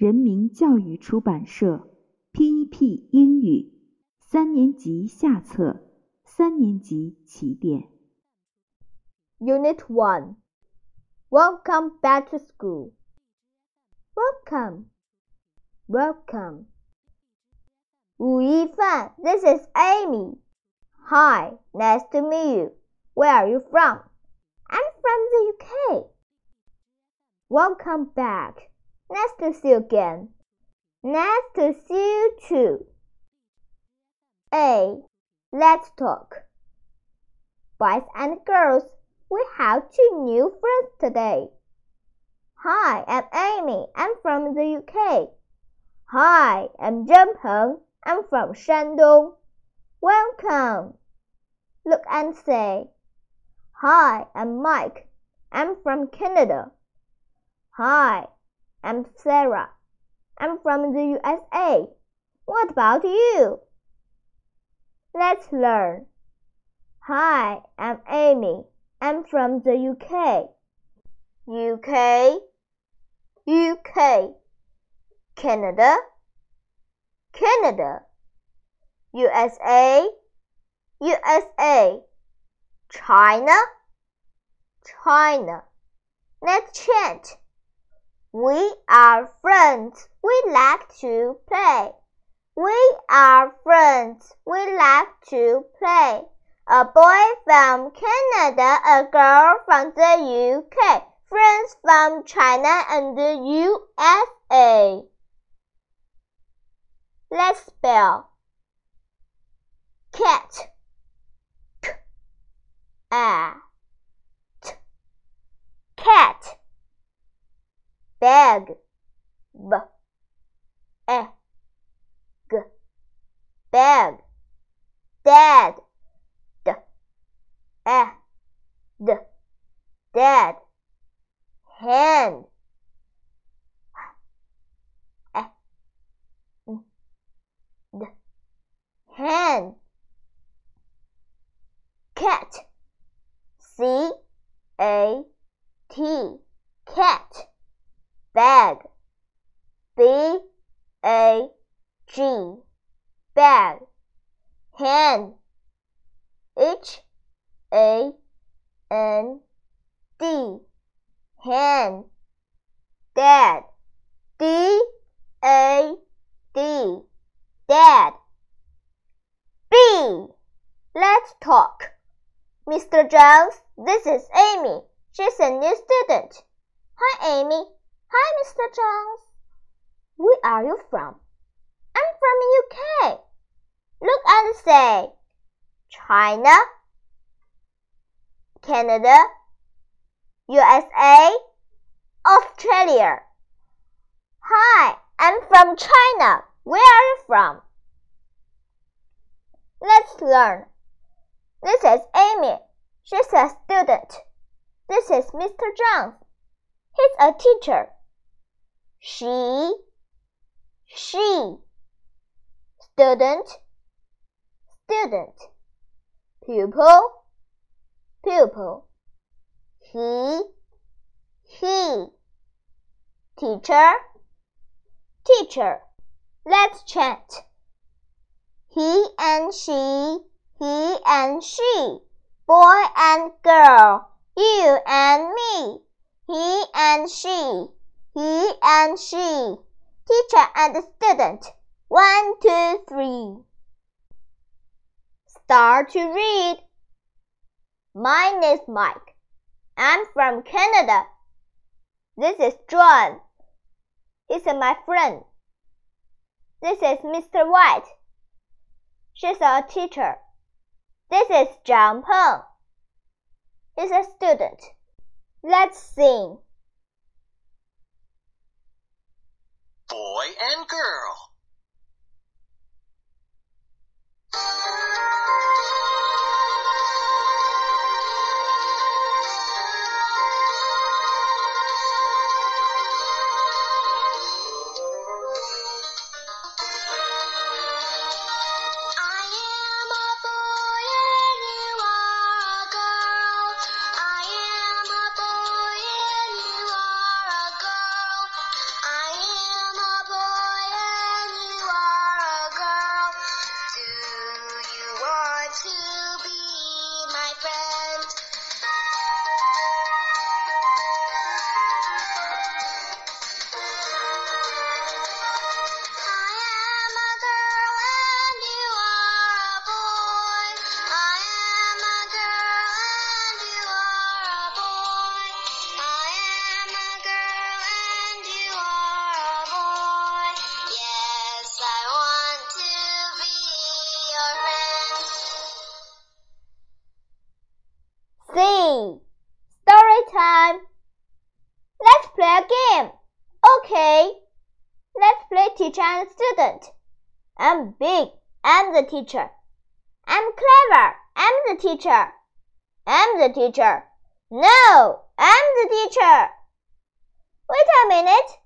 人民教育出版社 P.E.P. 英语三年级下册三年级起点。Unit 1 Welcome back to school. Welcome. Welcome. Wu Yifan, this is Amy. Hi, nice to meet you. Where are you from? I'm from the UK. Welcome back. Nice to see you again. Nice to see you too. A. Let's talk. Boys and girls, we have two new friends today. Hi, I'm Amy. I'm from the UK. Hi, I'm Zhang Peng. I'm from Shandong. Welcome. Look and say, Hi, I'm Mike. I'm from Canada. Hi, I'm Sarah. I'm from the USA. What about you? Let's learn. Hi, I'm Amy. I'm from the UK. UK, UK. Canada, Canada. USA, USA. China, China. Let's chant. We are friends. We like to play. We are friends. We like to play. A boy from Canada, a girl from the UK, friends from China and the USA. Let's spell cat. K a t cat bag b. E g. Bag. Dad. D. E. D. Dad. Hand. E. N. D. Hand. Cat. C. A. T. Cat bag b a g. Bag hand h a n d. Hand dad. D a d. Dad. B. Let's talk. Mr. Jones, this is Amy. She's a new student. Hi, Amy. Hi, Mr. Jones. Where are you from? I'm from UK. Look and say China, Canada, USA, Australia. Hi, I'm from China. Where are you from? Let's learn. This is Amy. She's a student. This is Mr. Jones. He's a teacher she, she, student, student, pupil, pupil, he, he, teacher, teacher. Let's chant. He and she, he and she, boy and girl, you and me, he and she he and she, teacher and student. One, two, three. Start to read. My name is Mike. I'm from Canada. This is John. He's my friend. This is Mr. White. She's a teacher. This is Zhang Peng. He's a student. Let's sing. Boy and girl. C. Story time. Let's play a game. Okay. Let's play teacher and student. I'm big. I'm the teacher. I'm clever. I'm the teacher. I'm the teacher. No, I'm the teacher. Wait a minute.